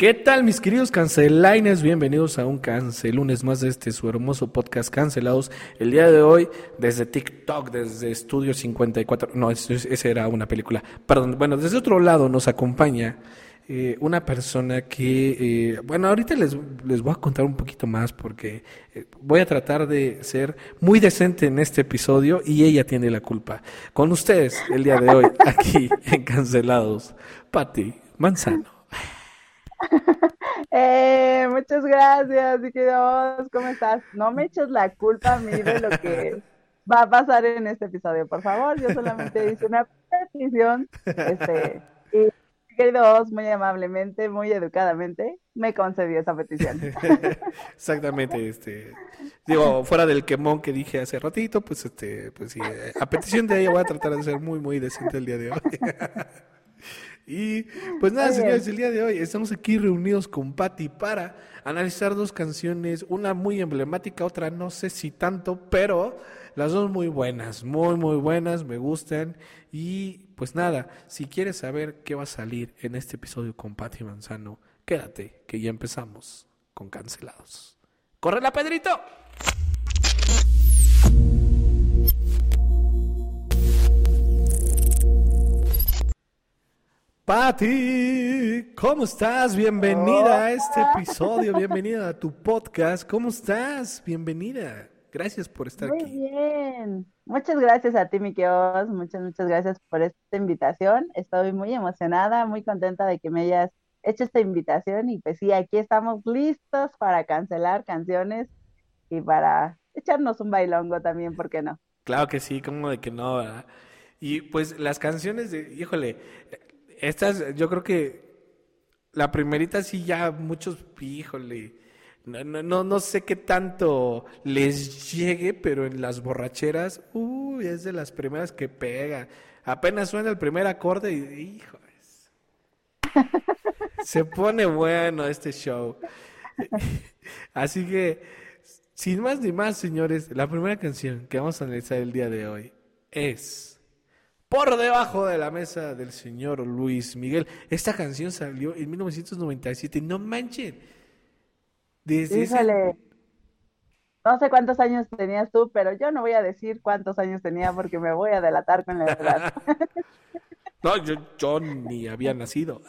¿Qué tal mis queridos cancelines? Bienvenidos a un cancel lunes más de este su hermoso podcast Cancelados. El día de hoy desde TikTok, desde Estudio 54, no, esa era una película, perdón, bueno, desde otro lado nos acompaña eh, una persona que, eh, bueno, ahorita les, les voy a contar un poquito más porque eh, voy a tratar de ser muy decente en este episodio y ella tiene la culpa. Con ustedes el día de hoy aquí en Cancelados, Patti Manzano. Eh, muchas gracias, mi querido ¿cómo estás? No me eches la culpa a mí de lo que va a pasar en este episodio, por favor. Yo solamente hice una petición, este, y querido muy amablemente, muy educadamente, me concedió esa petición. Exactamente, este, digo, fuera del quemón que dije hace ratito, pues este, pues sí, a petición de ella voy a tratar de ser muy, muy decente el día de hoy. Y pues nada, señores, el día de hoy estamos aquí reunidos con Patti para analizar dos canciones, una muy emblemática, otra no sé si tanto, pero las dos muy buenas, muy muy buenas, me gustan. Y pues nada, si quieres saber qué va a salir en este episodio con Patti Manzano, quédate, que ya empezamos con cancelados. ¡Corre la Pedrito! Patti, ¿cómo estás? Bienvenida a este episodio, bienvenida a tu podcast. ¿Cómo estás? Bienvenida. Gracias por estar Muy aquí. bien. Muchas gracias a ti, mi Kios. Muchas, muchas gracias por esta invitación. Estoy muy emocionada, muy contenta de que me hayas hecho esta invitación. Y pues sí, aquí estamos listos para cancelar canciones y para echarnos un bailongo también, ¿por qué no? Claro que sí, como de que no, ¿verdad? Y pues las canciones de, híjole, estas, yo creo que la primerita sí ya muchos, híjole, no, no, no, sé qué tanto les llegue, pero en las borracheras, uy, es de las primeras que pega. Apenas suena el primer acorde y, híjoles, se pone bueno este show. Así que, sin más ni más, señores, la primera canción que vamos a analizar el día de hoy es por debajo de la mesa del señor Luis Miguel. Esta canción salió en 1997. No manchen. Desde Híjole. No sé cuántos años tenías tú, pero yo no voy a decir cuántos años tenía porque me voy a delatar con la verdad. no, yo, yo ni había nacido.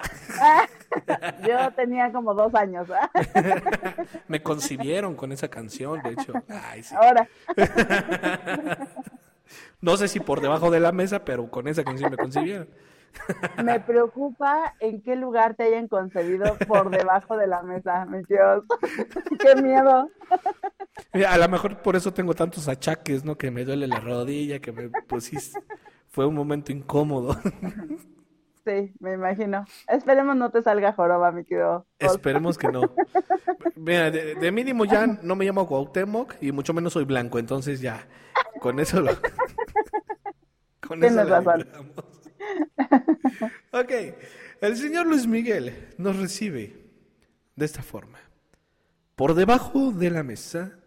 yo tenía como dos años. me concibieron con esa canción, de hecho. Ay, sí. Ahora. No sé si por debajo de la mesa, pero con esa canción me concibieron. Me preocupa en qué lugar te hayan concebido por debajo de la mesa, mi Dios. qué miedo. A lo mejor por eso tengo tantos achaques, ¿no? Que me duele la rodilla, que me, pues sí, fue un momento incómodo. Sí, me imagino. Esperemos no te salga joroba, mi querido. Esperemos que no. Mira, de, de, mínimo ya no me llamo Cuauhtémoc y mucho menos soy blanco, entonces ya, con eso lo... Con eso razón. ok, el señor Luis Miguel nos recibe de esta forma. Por debajo de la mesa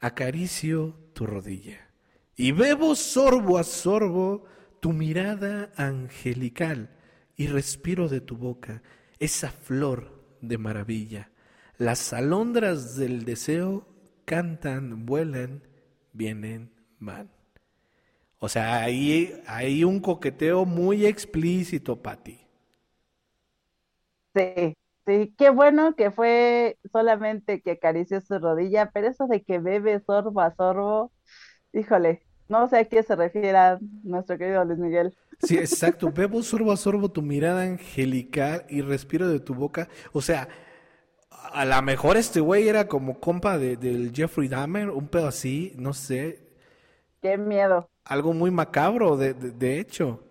acaricio tu rodilla y bebo sorbo a sorbo tu mirada angelical y respiro de tu boca esa flor de maravilla. Las alondras del deseo cantan, vuelan, vienen, van. O sea, ahí hay un coqueteo muy explícito, Patti. Sí, sí, qué bueno que fue solamente que acarició su rodilla, pero eso de que bebe sorbo a sorbo, híjole, no sé a qué se refiere nuestro querido Luis Miguel. Sí, exacto. Bebo sorbo a sorbo tu mirada angelical y respiro de tu boca. O sea, a lo mejor este güey era como compa de, del Jeffrey Dahmer, un pedo así, no sé. Qué miedo. Algo muy macabro, de, de, de hecho.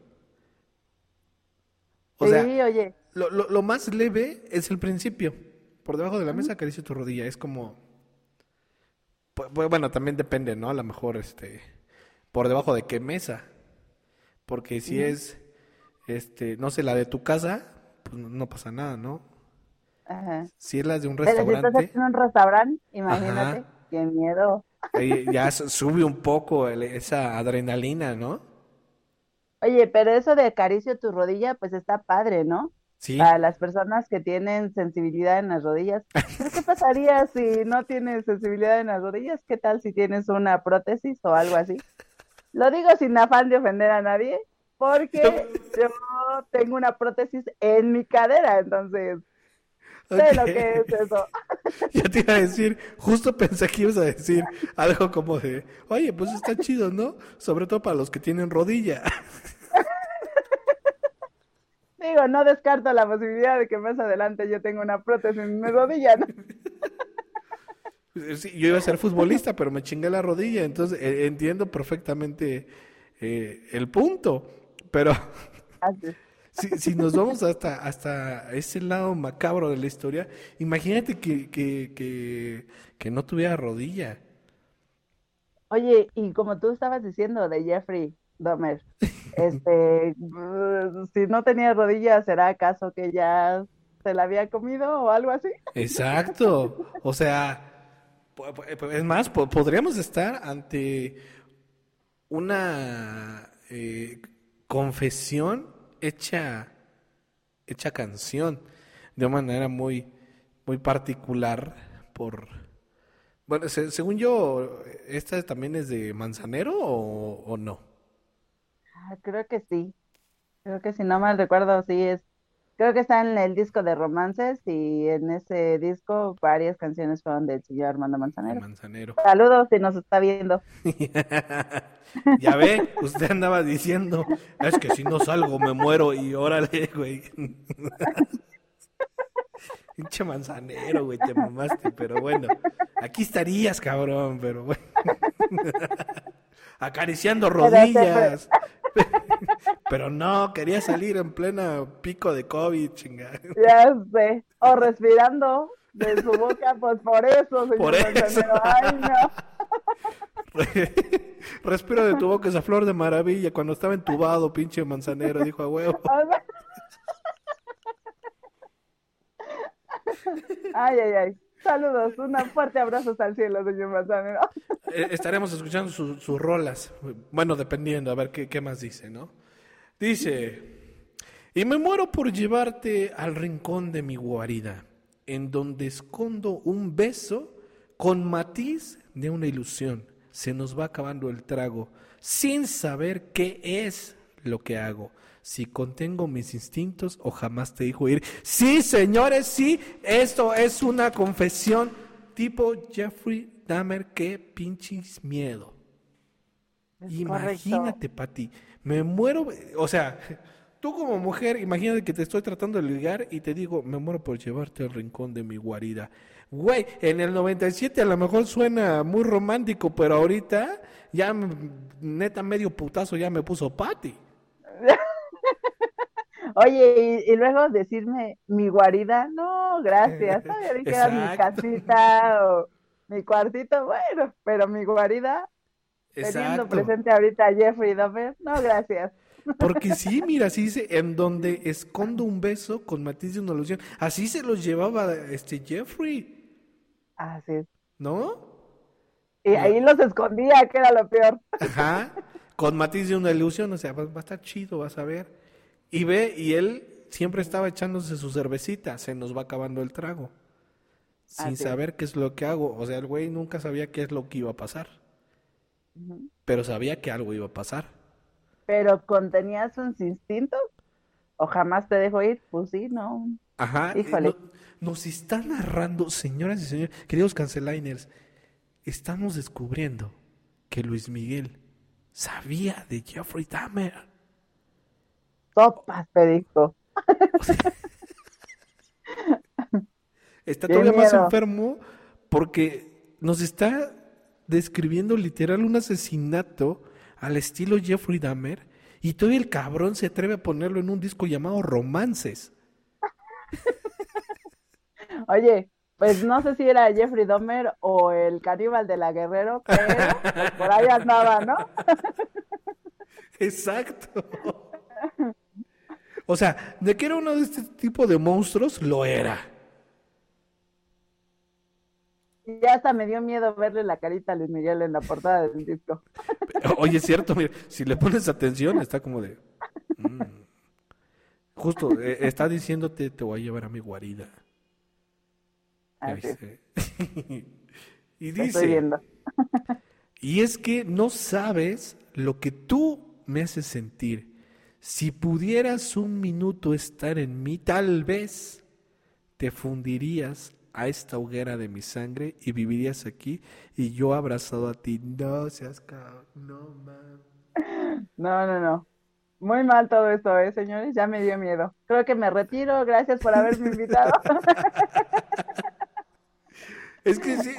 O sí, sea, oye. Lo, lo, lo, más leve es el principio. Por debajo de la mesa acaricio tu rodilla. Es como. Pues, bueno, también depende, ¿no? A lo mejor, este. Por debajo de qué mesa. Porque si es, este, no sé, la de tu casa, pues no pasa nada, ¿no? Ajá. Si es la de un Pero restaurante. si estás en un restaurante, imagínate, Ajá. qué miedo. Ahí ya sube un poco el- esa adrenalina, ¿no? Oye, pero eso de acaricio tu rodilla, pues está padre, ¿no? Sí. A las personas que tienen sensibilidad en las rodillas. ¿Pero qué pasaría si no tienes sensibilidad en las rodillas? ¿Qué tal si tienes una prótesis o algo así? Lo digo sin afán de ofender a nadie, porque yo tengo una prótesis en mi cadera, entonces sé lo que es eso. Ya te iba a decir, justo pensé que ibas a decir algo como de, oye, pues está chido, ¿no? Sobre todo para los que tienen rodilla. Digo, no descarto la posibilidad de que más adelante yo tenga una prótesis en mi rodilla, ¿no? Sí, yo iba a ser futbolista, pero me chingué la rodilla, entonces eh, entiendo perfectamente eh, el punto. Pero Así. Si, si nos vamos hasta, hasta ese lado macabro de la historia, imagínate que, que, que, que no tuviera rodilla. Oye, y como tú estabas diciendo de Jeffrey Dahmer, este, si no tenía rodillas, ¿será acaso que ya se la había comido o algo así? Exacto. O sea, es más, po- podríamos estar ante una eh, confesión hecha, hecha canción de una manera muy, muy particular por... Bueno, se- según yo, ¿esta también es de Manzanero o, o no? Ah, creo que sí. Creo que si no mal recuerdo, sí es. Creo que está en el disco de romances y en ese disco varias canciones fueron del señor Armando Manzanero. Manzanero. Saludos si nos está viendo. Ya ve, usted andaba diciendo, es que si no salgo me muero y órale, güey. Pinche manzanero, güey, te mamaste, pero bueno, aquí estarías, cabrón, pero bueno. Acariciando rodillas. Pero no, quería salir en plena pico de COVID, chingada. Ya sé. O respirando de su boca, pues por eso, señor Por eso. Ay, no. Respiro de tu boca esa flor de maravilla cuando estaba entubado, pinche manzanero, dijo a huevo. Ay, ay, ay. Saludos. Un fuerte abrazo al cielo, señor Manzanero. Eh, estaremos escuchando su- sus rolas. Bueno, dependiendo, a ver qué, qué más dice, ¿no? Dice, y me muero por llevarte al rincón de mi guarida, en donde escondo un beso con matiz de una ilusión. Se nos va acabando el trago, sin saber qué es lo que hago. Si contengo mis instintos o jamás te dejo ir. Sí, señores, sí, esto es una confesión tipo Jeffrey Dahmer, qué pinches miedo. Es Imagínate, Pati, me muero, o sea, tú como mujer, imagínate que te estoy tratando de ligar y te digo, me muero por llevarte al rincón de mi guarida. Güey, en el 97 a lo mejor suena muy romántico, pero ahorita ya neta medio putazo ya me puso Pati. Oye, y, y luego decirme mi guarida, no, gracias. Todavía dije era mi casita o mi cuartito, bueno, pero mi guarida, teniendo Exacto. presente ahorita a Jeffrey Dahmer, no, gracias. Porque sí, mira, así dice, en donde escondo un beso con matiz de una ilusión. Así se los llevaba este Jeffrey, Así es. ¿no? Y ahí los escondía, que era lo peor. Ajá, con matiz de una ilusión, o sea, va, va a estar chido, vas a ver. Y ve, y él siempre estaba echándose su cervecita, se nos va acabando el trago. Sin Así saber qué es lo que hago. O sea, el güey nunca sabía qué es lo que iba a pasar. Pero sabía que algo iba a pasar. Pero contenía sus instintos, o jamás te dejo ir, pues sí, no. Ajá. eh, Híjole. no- nos está narrando, señoras y señores, queridos canceliners, estamos descubriendo que Luis Miguel sabía de Jeffrey Dahmer. Sopas, te dijo. Está todavía más enfermo porque nos está describiendo literal un asesinato al estilo Jeffrey Dahmer y todavía el cabrón se atreve a ponerlo en un disco llamado Romances. Oye, pues no sé si era Jeffrey Dahmer o el caníbal de la Guerrero, pero por ahí andaba, ¿no? Exacto. O sea, de que era uno de este tipo de monstruos, lo era. Y ya hasta me dio miedo verle la carita a Luis Miguel en la portada del disco. Oye, es cierto, mira, si le pones atención, está como de. mm. Justo, eh, está diciéndote, te voy a llevar a mi guarida. Y lo estoy dice, viendo. y es que no sabes lo que tú me haces sentir. Si pudieras un minuto estar en mí, tal vez te fundirías a esta hoguera de mi sangre y vivirías aquí y yo abrazado a ti. No seas cabrón, no mames. No, no, no. Muy mal todo esto, ¿eh, señores? Ya me dio miedo. Creo que me retiro. Gracias por haberme invitado. Es que sí,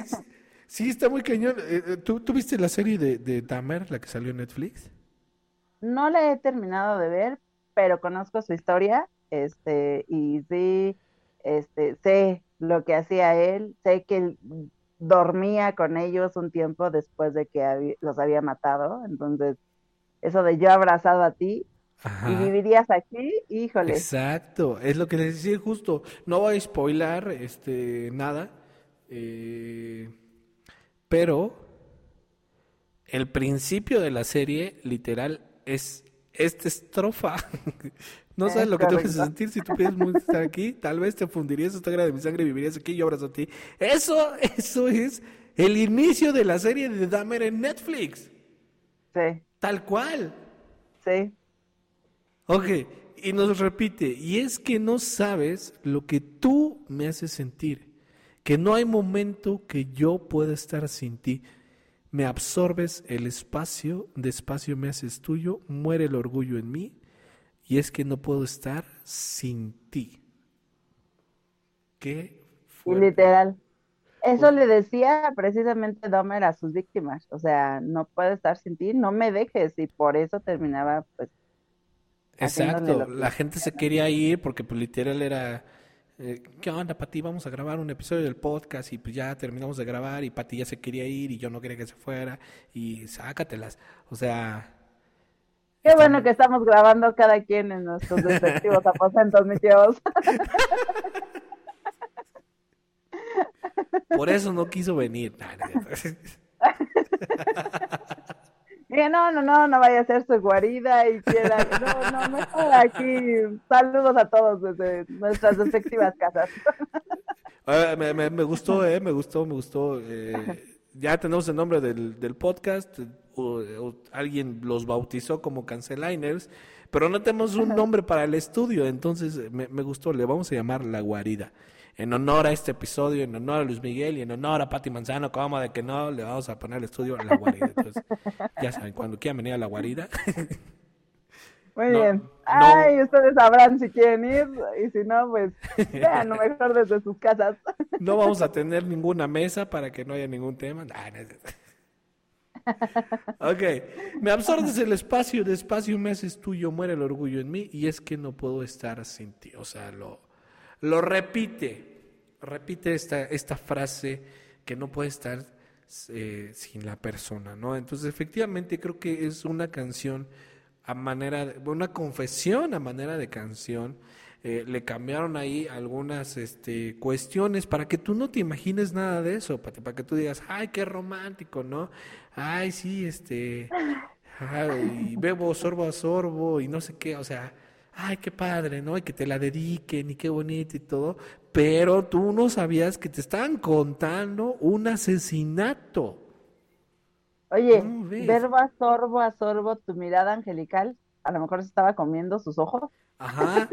sí está muy cañón. Eh, eh, ¿Tú, tú viste la serie de, de Dahmer, la que salió en Netflix? No la he terminado de ver, pero conozco su historia, este, y sí, este, sé lo que hacía él, sé que él dormía con ellos un tiempo después de que los había matado, entonces, eso de yo abrazado a ti y vivirías aquí, híjole, Exacto, es lo que les decía justo. No voy a spoilar este, nada, eh, pero el principio de la serie, literal, es esta estrofa. No Es sabes lo que te vas a sentir si tú muy estar aquí. Tal vez te fundirías esta hoguera de mi sangre, vivirías aquí y yo abrazo a ti. Eso, eso es el inicio de la serie de Dahmer en Netflix. sí, Tal cual. sí, Ok, y nos repite, y es que no sabes lo que tú me haces sentir, que no hay momento que yo pueda estar sin ti. Me absorbes el espacio, despacio me haces tuyo, muere el orgullo en mí, y es que no puedo estar sin ti. Qué fuerte. literal. Eso le decía precisamente Dahmer a sus víctimas, o sea, no puedo estar sin ti, no me dejes, y por eso terminaba, pues, Exacto, la gente se quería ir porque pues literal era, eh, ¿qué onda, Pati? Vamos a grabar un episodio del podcast y pues ya terminamos de grabar y Pati ya se quería ir y yo no quería que se fuera y sácatelas. O sea, Qué bueno que estamos grabando cada quien en nuestros respectivos aposentos, mis tíos. por eso no quiso venir. Nah, no es cierto. Dije, no, no, no, no vaya a ser su guarida y quiera. No, no, mejor aquí. Saludos a todos desde nuestras respectivas casas. Ah, me, me- me gustó, eh, me gustó, me gustó. eh, ya tenemos el nombre del, del podcast. o- o alguien los bautizó como Canceliners, pero no tenemos un nombre para el estudio. Entonces eh, me, me gustó, le vamos a llamar La Guarida. En honor a este episodio, en honor a Luis Miguel y en honor a Pati Manzano, como de que no, le vamos a poner el estudio La Guarida. Entonces, ya saben, cuando quieran venir a La Guarida, Muy No, bien. no. Ay, ustedes sabrán si quieren ir y si no, pues vean lo mejor desde sus casas. no vamos a tener ninguna mesa para que no haya ningún tema. Nah, no es. Ok, me absorbes el espacio, despacio me haces tuyo, muere el orgullo en mí y es que no puedo estar sin ti. O sea, lo, lo repite, repite esta, esta frase que no puede estar eh, sin la persona, ¿no? Entonces, efectivamente, creo que es una canción a manera, de, una confesión a manera de canción. Eh, le cambiaron ahí algunas este, cuestiones para que tú no te imagines nada de eso, para, para que tú digas, ay, qué romántico, ¿no? Ay, sí, este, ay, bebo sorbo a sorbo y no sé qué, o sea, ay, qué padre, ¿no? Y que te la dediquen y qué bonito y todo, pero tú no sabías que te estaban contando un asesinato. Oye, verbo a sorbo a sorbo, tu mirada angelical, a lo mejor se estaba comiendo sus ojos. Ajá.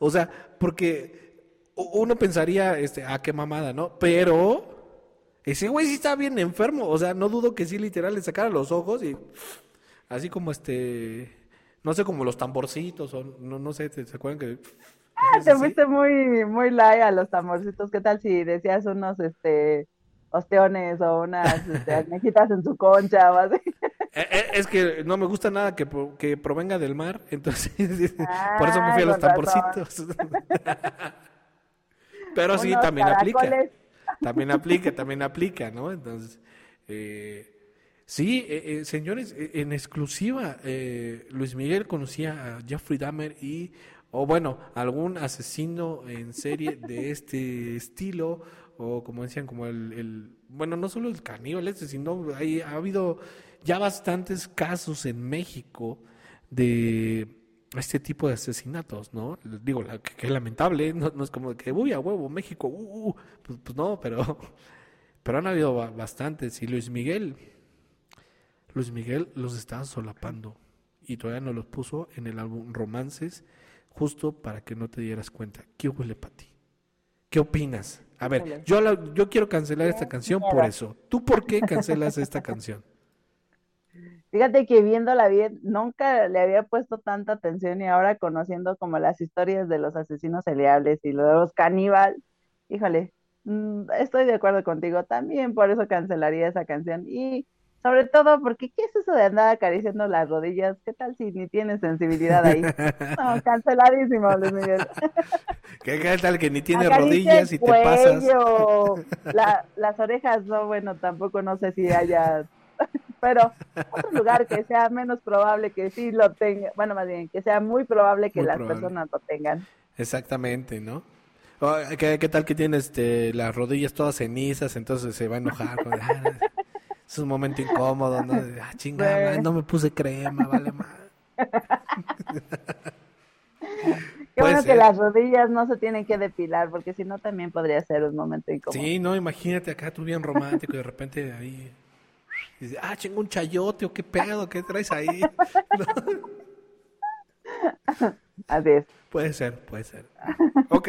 O sea, porque uno pensaría, este, ah, qué mamada, ¿no? Pero ese güey sí está bien enfermo. O sea, no dudo que sí, literal, le sacara los ojos y así como este, no sé, como los tamborcitos o no, no sé, ¿te, ¿se acuerdan que? Ah, te fuiste muy, muy light a los tamborcitos. ¿Qué tal si decías unos, este, ostiones o unas, este, almejitas en su concha o así? Eh, eh, Es que no me gusta nada que, que provenga del mar, entonces por eso me fui a Ah, los tamborcitos. Pero sí, también aplica. También aplica, también aplica, ¿no? Entonces, eh, sí, eh, eh, señores, eh, en exclusiva, eh, Luis Miguel conocía a Jeffrey Dahmer y, o bueno, algún asesino en serie de este estilo, o como decían, como el, bueno, no solo el caníbal este, sino hay, ha habido ya bastantes casos en México de este tipo de asesinatos, ¿no? Digo, la, que, lamentable, no, es como que, uy, a huevo, México, uh, uh, uh". Pues, pues, no, pero, pero han habido bastantes. Y Luis Miguel, Luis Miguel los estaba solapando y todavía no los puso en el álbum Romances, justo para que no te dieras cuenta. ¿Qué huele para ti? ¿Qué opinas? A ver, yo, yo quiero cancelar esta canción por eso. ¿Tú por qué cancelas esta canción? Fíjate que viéndola bien, nunca le había puesto tanta atención y ahora conociendo como las historias de los asesinos seriales y lo de los caníbal, híjole, mm, estoy de acuerdo contigo, también por eso cancelaría esa canción y sobre todo porque ¿qué es eso de andar acariciando las rodillas? ¿Qué tal si ni tienes sensibilidad ahí? No, canceladísimo, Luis Miguel. ¿Qué, tal que ni tienes rodillas y te pasas? las orejas, no, bueno, tampoco no sé si haya pero otro lugar que sea menos probable que sí lo tenga, bueno, más bien, que sea muy probable que las personas lo tengan. Exactamente, ¿no? ¿Qué, tal que tiene este, las rodillas todas cenizas, entonces se va a enojar? Ah, es un momento incómodo, ¿no? Ah, chingada, no me puse crema, vale más. Qué bueno que las rodillas no se tienen que depilar, porque si no también podría ser un momento incómodo. Sí, no, imagínate acá tú bien romántico y de repente ahí dice, ah, chingo un chayote o qué pedo, ¿qué traes ahí? Así es. Puede ser, puede ser. Ok,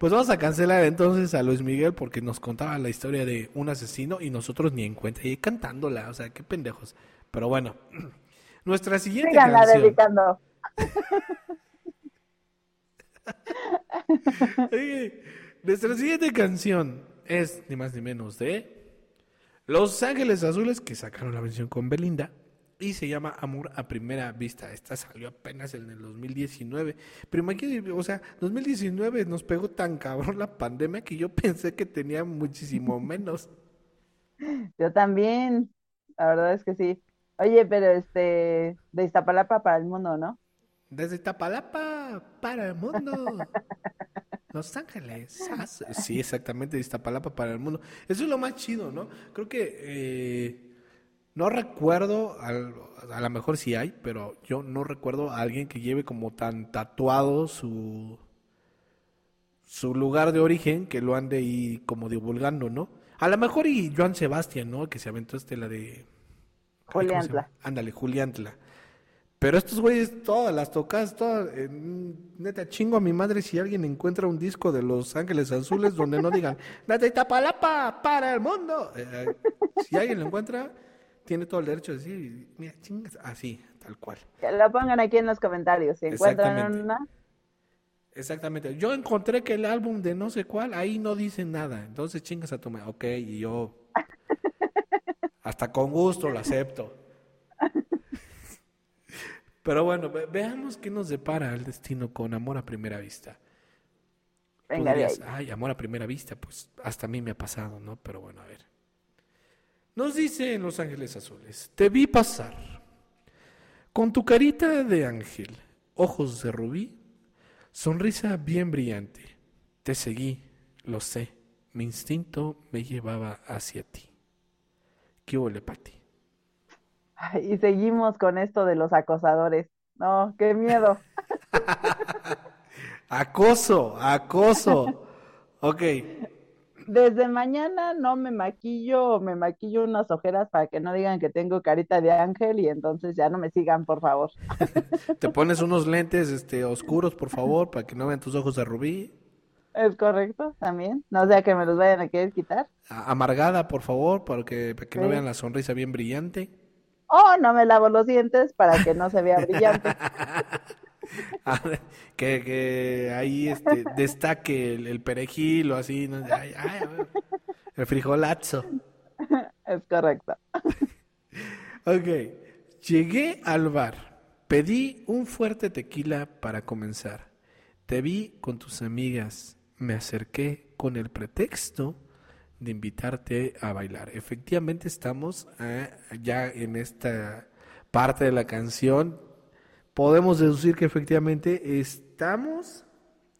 pues vamos a cancelar entonces a Luis Miguel porque nos contaba la historia de un asesino y nosotros ni en cuenta, y cantándola, o sea, qué pendejos. Pero bueno, nuestra siguiente Síganla canción. dedicando. nuestra siguiente canción es ni más ni menos de los Ángeles Azules, que sacaron la versión con Belinda, y se llama Amor a Primera Vista. Esta salió apenas en el 2019. Pero imagínate, o sea, 2019 nos pegó tan cabrón la pandemia que yo pensé que tenía muchísimo menos. Yo también, la verdad es que sí. Oye, pero este, de Iztapalapa para el mundo, ¿no? Desde Iztapalapa para el mundo. Los Ángeles. Sí, exactamente, de Iztapalapa para el mundo. Eso es lo más chido, ¿no? Creo que eh, no recuerdo, a lo mejor sí hay, pero yo no recuerdo a alguien que lleve como tan tatuado su, su lugar de origen que lo ande ahí como divulgando, ¿no? A lo mejor y Joan Sebastián, ¿no? Que se aventó este la de... Juliantla. Ándale, Juliantla. Pero estos güeyes, todas las tocas, todas, neta, chingo a mi madre si alguien encuentra un disco de Los Ángeles Azules donde no digan, date tapalapa para el mundo. Eh, eh, si alguien lo encuentra, tiene todo el derecho de decir, mira, chingas, así, tal cual. Que lo pongan aquí en los comentarios, si encuentran una. Exactamente. Yo encontré que el álbum de no sé cuál, ahí no dice nada. Entonces chingas a tu madre. Ok, y yo hasta con gusto lo acepto. Pero bueno, veamos qué nos depara el destino con amor a primera vista. Venga, ay, amor a primera vista, pues hasta a mí me ha pasado, ¿no? Pero bueno, a ver. Nos dice en Los Ángeles Azules, te vi pasar con tu carita de ángel, ojos de rubí, sonrisa bien brillante. Te seguí, lo sé, mi instinto me llevaba hacia ti. ¿Qué huele para ti? Y seguimos con esto de los acosadores. No, qué miedo. acoso, acoso. Ok. Desde mañana no me maquillo, me maquillo unas ojeras para que no digan que tengo carita de ángel y entonces ya no me sigan, por favor. Te pones unos lentes este oscuros, por favor, para que no vean tus ojos de rubí. Es correcto, también. No sea que me los vayan a querer quitar. Amargada, por favor, para que, para que no vean la sonrisa bien brillante oh, no me lavo los dientes para que no se vea brillante. que, que, ahí este, destaque el, perejil o así, el frijolazo. Es correcto. ok, llegué al bar, pedí un fuerte tequila para comenzar. Te vi con tus amigas, me acerqué con el pretexto de invitarte a bailar. Efectivamente estamos eh, ya en esta parte de la canción. Podemos deducir que efectivamente estamos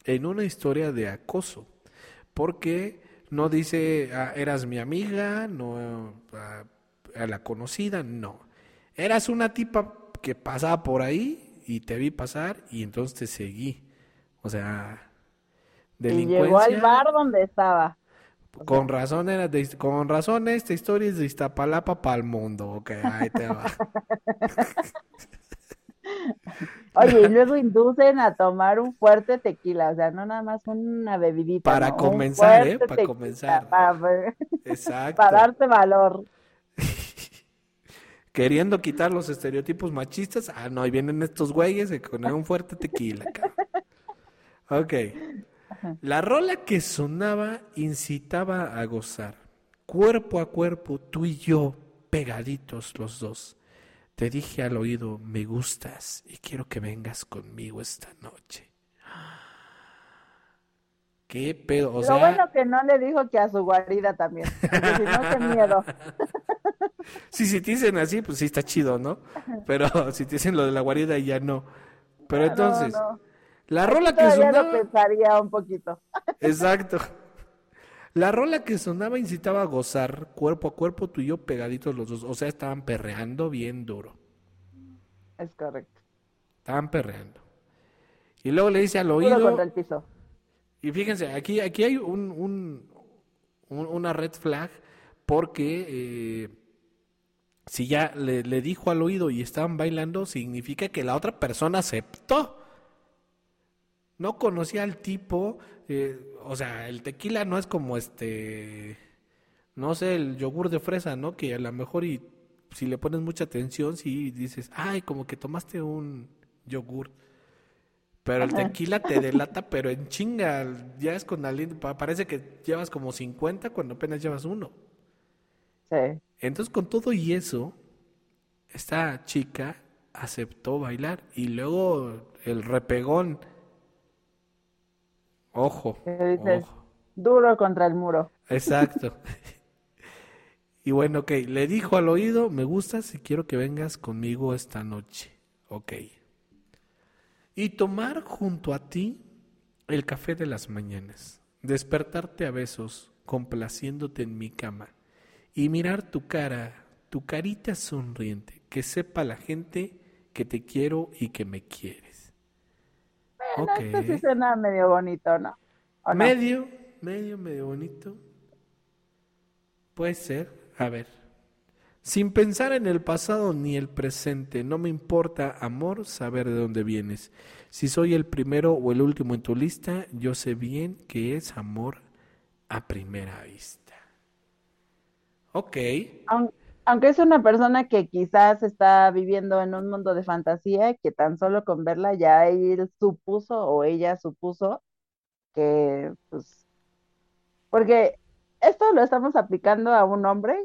en una historia de acoso, porque no dice ah, eras mi amiga, no ah, a la conocida, no. Eras una tipa que pasaba por ahí y te vi pasar y entonces te seguí. O sea, Y llegó al delincuencia. bar donde estaba. Con razón era de, con razón esta historia es de Iztapalapa para el mundo. Ok, ahí te va. Oye, y luego inducen a tomar un fuerte tequila, o sea, no nada más una bebidita, Para no, comenzar, ¿eh? Para tequila, comenzar. Para, Exacto. para darte valor. Queriendo quitar los estereotipos machistas. Ah, no, ahí vienen estos güeyes con un fuerte tequila, cabrón. Ok. La rola que sonaba incitaba a gozar. Cuerpo a cuerpo, tú y yo, pegaditos los dos. Te dije al oído, me gustas y quiero que vengas conmigo esta noche. ¿Qué pedo? O Lo sea, bueno que no le dijo que a su guarida también, porque si no, qué miedo. Sí, si te dicen así, pues sí está chido, ¿no? Pero si te dicen lo de la guarida, ya no. Pero entonces, No, no. la rola que Todavía lo sonaba. pensaría un poquito. Exacto. La rola que sonaba incitaba a gozar cuerpo a cuerpo, tú y yo pegaditos los dos. O sea, estaban perreando bien duro. Es correcto. Estaban perreando. Y luego le dice al Puro oído. contra el piso. Y fíjense, aquí, aquí hay un, un- un- una red flag porque eh, si ya le, le dijo al oído y estaban bailando, significa que la otra persona aceptó. No conocía al tipo, eh, o sea, el tequila no es como este, no sé, el yogur de fresa, ¿no? Que a lo mejor y si le pones mucha atención, si dices, ay, como que tomaste un yogur. Pero el tequila te delata, pero en chinga, ya es con alguien, pa- parece que llevas como 50 cuando apenas llevas uno. Sí. Entonces con todo y eso, esta chica aceptó bailar y luego el repegón. Ojo, ojo. Duro contra el muro. Exacto. Y bueno, ok, le dijo al oído, me gustas y quiero que vengas conmigo esta noche. Ok. Y tomar junto a ti el café de las mañanas, despertarte a besos, complaciéndote en mi cama, y mirar tu cara, tu carita sonriente, que sepa la gente que te quiero y que me quieres. Bueno, Ok. esto sí suena medio bonito, ¿no? ¿O no? Medio, medio, medio bonito. Puede ser. A ver. Sin pensar en el pasado ni el presente, no me importa, amor, saber de dónde vienes. Si soy el primero o el último en tu lista, yo sé bien que es amor a primera vista. Ok. Aun- Aunque es una persona que quizás está viviendo en un mundo de fantasía, que tan solo con verla ya él supuso o ella supuso que, pues, porque esto lo estamos aplicando a un hombre,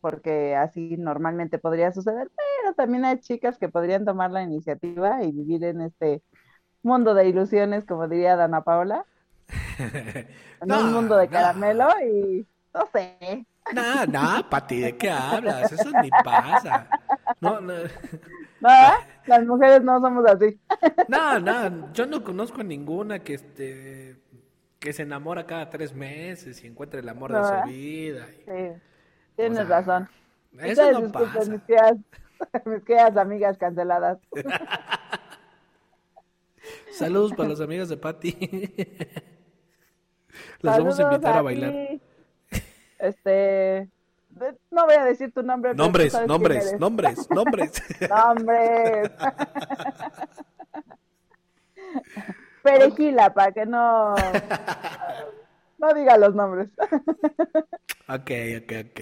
porque así normalmente podría suceder, pero también hay chicas que podrían tomar la iniciativa y vivir en este mundo de ilusiones, como diría Dana Paola, en No, un mundo de no. caramelo y no sé. No, no, Pati, ¿de qué hablas? Eso ni pasa. No, no. ¿No? Las mujeres no somos así. No, no, yo no conozco a ninguna que este que se enamora cada tres meses y encuentre el amor de su ¿eh? vida. y- Sí, tienes sea, razón. Eso Ustedes no pasa. mis queridas, mis queridas amigas canceladas. Saludos para las amigas de Patti. Las vamos a invitar a bailar. ti. Este, no voy a decir tu nombre, pero Nombres, nombres, nombres, nombres. Nombres. Perejila, para que no, no diga los nombres. Ok, ok, ok.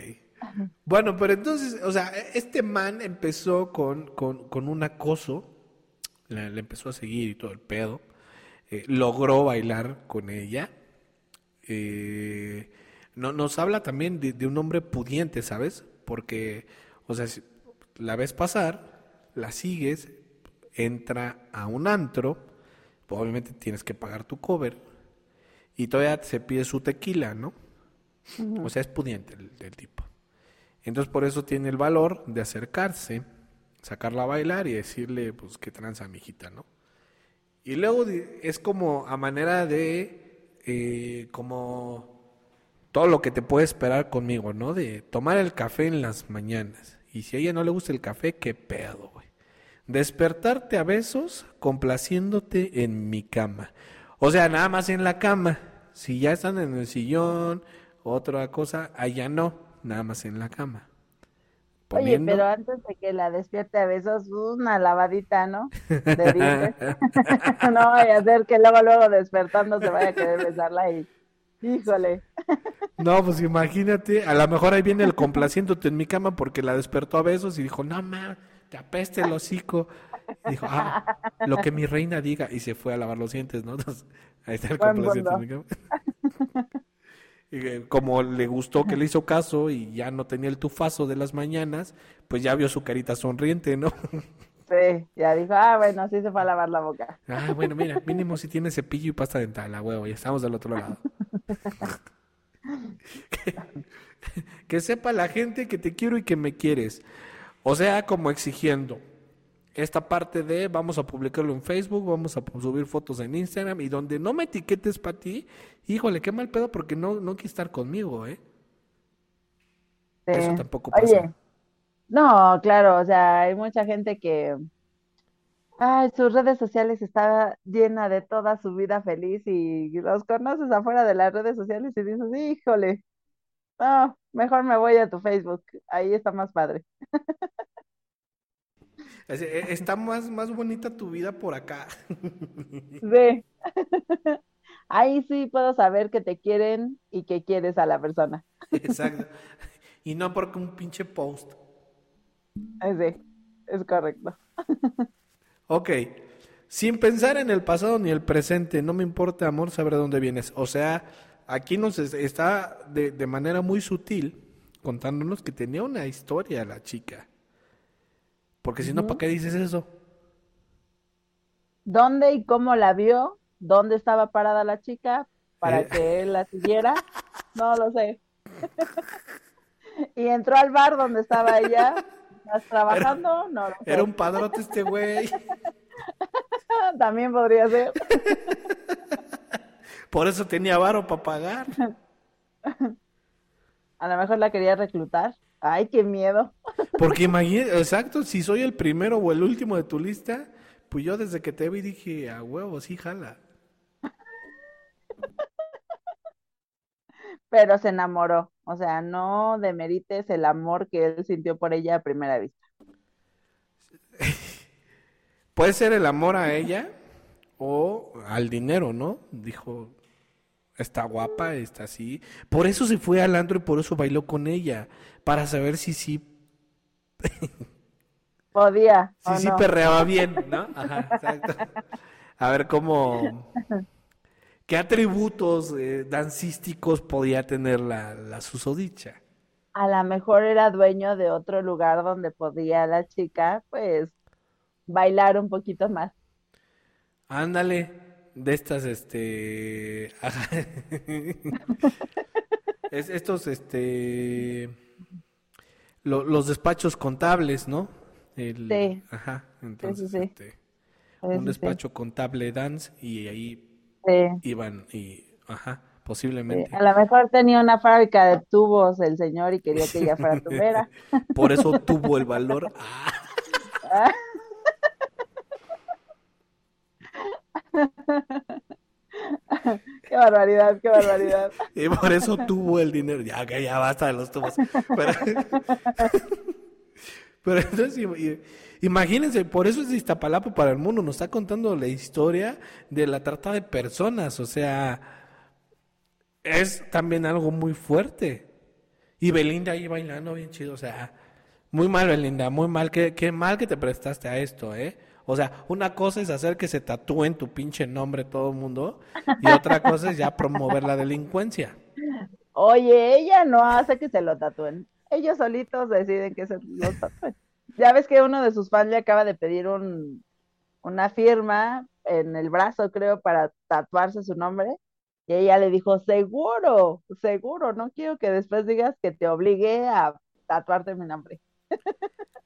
Bueno, pero entonces, o sea, este man empezó con, con, con un acoso, le, le empezó a seguir y todo el pedo, eh, logró bailar con ella. Eh, no, nos habla también de, de un hombre pudiente, ¿sabes? Porque, o sea, si la ves pasar, la sigues, entra a un antro, pues obviamente tienes que pagar tu cover y todavía se pide su tequila, ¿no? O sea, es pudiente el, el tipo. Entonces por eso tiene el valor de acercarse, sacarla a bailar y decirle, pues, qué tranza, mijita, ¿no? Y luego es como a manera de, eh, como todo lo que te puede esperar conmigo, ¿no? De tomar el café en las mañanas. Y si a ella no le gusta el café, qué pedo, güey. Despertarte a besos complaciéndote en mi cama. O sea, nada más en la cama. Si ya están en el sillón, otra cosa, allá no, nada más en la cama. Oye, pero antes de que la despierte a besos, una lavadita, ¿no? De dientes. no vaya a ser que luego, luego despertando se vaya a querer besarla y... Híjole. No, pues imagínate, a lo mejor ahí viene el complaciéndote en mi cama porque la despertó a besos y dijo, no, ma, te apeste el hocico. dijo, ah, lo que mi reina diga. Y se fue a lavar los dientes, ¿no? ahí está el complaciente en mi cama. como le gustó que le hizo caso y ya no tenía el tufazo de las mañanas, pues ya vio su carita sonriente, ¿no? Sí, ya dijo, ah, bueno, sí se fue a lavar la boca. Ah, bueno, mira, mínimo si tiene cepillo y pasta dental, a huevo, ya estamos del otro lado. que sepa la gente que te quiero y que me quieres. O sea, como exigiendo esta parte de vamos a publicarlo en Facebook, vamos a subir fotos en Instagram y donde no me etiquetes para ti, híjole, qué mal pedo porque no, no quieres estar conmigo, ¿eh? Eso tampoco pasa. Oye, no, claro, o sea, hay mucha gente que, ay, sus redes sociales está llena de toda su vida feliz y los conoces afuera de las redes sociales y dices, híjole, no, mejor me voy a tu Facebook, ahí está más padre. E, está más, más bonita tu vida por acá. Sí. Ahí sí puedo saber que te quieren y que quieres a la persona. Exacto. Y no porque un pinche post. Sí, es correcto. Ok. Sin pensar en el pasado ni el presente, no me importa, amor, saber de dónde vienes. O sea, aquí nos está de, de manera muy sutil contándonos que tenía una historia la chica. Porque si no, ¿para qué dices eso? ¿Dónde y cómo la vio? ¿Dónde estaba parada la chica para eh. que él la siguiera? No lo sé. y entró al bar donde estaba ella. ¿Estás trabajando? no lo sé. Era un padrote este güey. También podría ser. Por eso tenía varo para pagar. A lo mejor la quería reclutar. Ay, qué miedo. Porque imagínate, exacto, si soy el primero o el último de tu lista, pues yo desde que te vi dije, a huevo, sí, jala. Pero se enamoró, o sea, no demerites el amor que él sintió por ella a primera vista. Puede ser el amor a ella o al dinero, ¿no? Dijo, está guapa, está así. Por eso se fue al antro y por eso bailó con ella, para saber si sí. Podía. Si sí perreaba bien, ¿no? Ajá, exacto. A ver cómo. ¿Qué atributos eh, dancísticos podía tener la, la susodicha? A lo mejor era dueño de otro lugar donde podía la chica, pues, bailar un poquito más. Ándale, de estas, este, es, estos, este, los despachos contables, ¿no? El, sí. Ajá, entonces, este, un despacho contable dance y ahí iban y, ajá, posiblemente. A lo mejor tenía una fábrica de tubos el señor y quería que ella fuera tubera. Por eso tuvo el valor. Ah. qué barbaridad, qué barbaridad. Y por eso tuvo el dinero. Ya, que ya basta de los tubos. Pero, entonces, imagínense, por eso es Iztapalapa para el mundo. Nos está contando la historia de la trata de personas. O sea, es también algo muy fuerte. Y Belinda ahí bailando bien chido. O sea, muy mal, Belinda, muy mal. Qué, qué mal que te prestaste a esto, ¿eh? O sea, una cosa es hacer que se tatúen tu pinche nombre todo el mundo y otra cosa es ya promover la delincuencia. Oye, ella no hace que se lo tatúen. Ellos solitos deciden que se lo tatúen. Ya ves que uno de sus fans le acaba de pedir un, una firma en el brazo, creo, para tatuarse su nombre. Y ella le dijo, seguro, seguro, no quiero que después digas que te obligué a tatuarte mi nombre.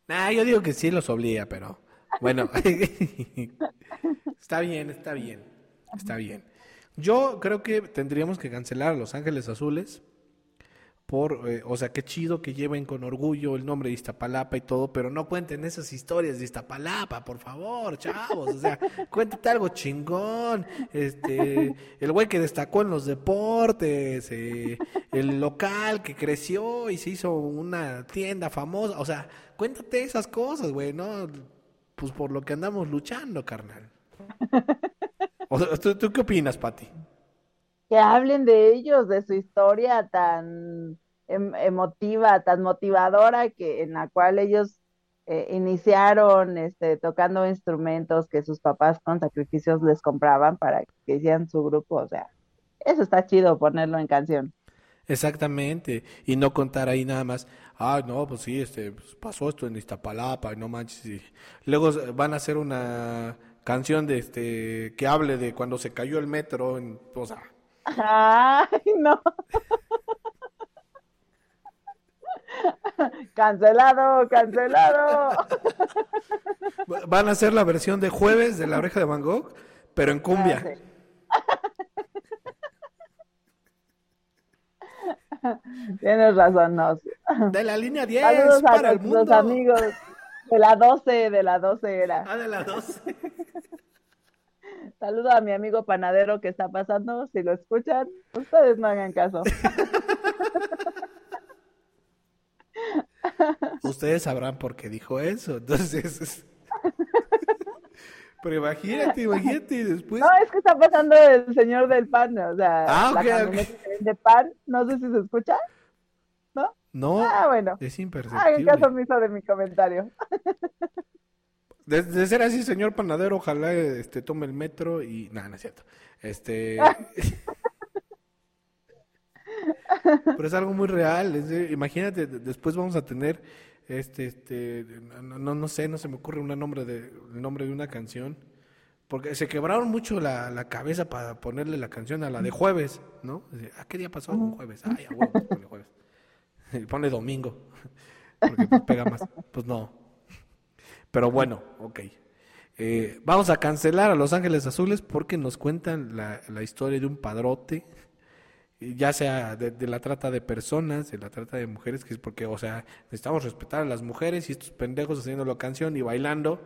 Nah, yo digo que sí los obliga, pero bueno, está bien, está bien, está bien. Yo creo que tendríamos que cancelar a Los Ángeles Azules por, eh, o sea, qué chido que lleven con orgullo el nombre de Iztapalapa y todo, pero no cuenten esas historias de Iztapalapa, por favor, chavos, o sea, cuéntate algo chingón, este, el güey que destacó en los deportes, eh, el local que creció y se hizo una tienda famosa, o sea, cuéntate esas cosas, güey, ¿no? Pues por lo que andamos luchando, carnal. O sea, ¿tú, ¿Tú qué opinas, Pati? Que hablen de ellos, de su historia tan em, emotiva, tan motivadora, que en la cual ellos eh, iniciaron este, tocando instrumentos que sus papás con sacrificios les compraban para que hicieran su grupo. O sea, eso está chido ponerlo en canción. Exactamente, y no contar ahí nada más, ah, no, pues sí, este, pues pasó esto en Iztapalapa, no manches, y luego van a hacer una canción de este que hable de cuando se cayó el metro, en, o sea, Ay, no. Cancelado, cancelado. Van a hacer la versión de jueves de la oreja de Van Gogh, pero en cumbia. Ah, Tienes razón, no. De la línea 10 Saludos para a el mundo. amigos de la 12, de la 12 era. Ah, de la 12. Saludo a mi amigo panadero que está pasando. Si lo escuchan, ustedes no hagan caso. Ustedes sabrán por qué dijo eso. Entonces. Pero imagínate, imagínate después. No, es que está pasando el señor del pan, o sea, ah, la de pan, no sé si se escucha, ¿no? No, ah, bueno. es imperceptible. Hagan caso omiso de mi comentario. De, ser así, señor panadero, ojalá este tome el metro y. nada, no es cierto. Este. Pero es algo muy real. imagínate, después vamos a tener. Este, este. No, no sé, no se me ocurre un nombre de, el nombre de una canción. Porque se quebraron mucho la, la, cabeza para ponerle la canción a la de jueves, ¿no? ¿A qué día pasó? Un jueves. Ay, a huevo, pone jueves. Y pone domingo. Porque pues, pega más. Pues no. Pero bueno, ok. Eh, vamos a cancelar a Los Ángeles Azules porque nos cuentan la, la historia de un padrote, ya sea de, la trata de personas, de la trata de mujeres, que es porque, o sea, necesitamos respetar a las mujeres y estos pendejos haciendo la canción y bailando,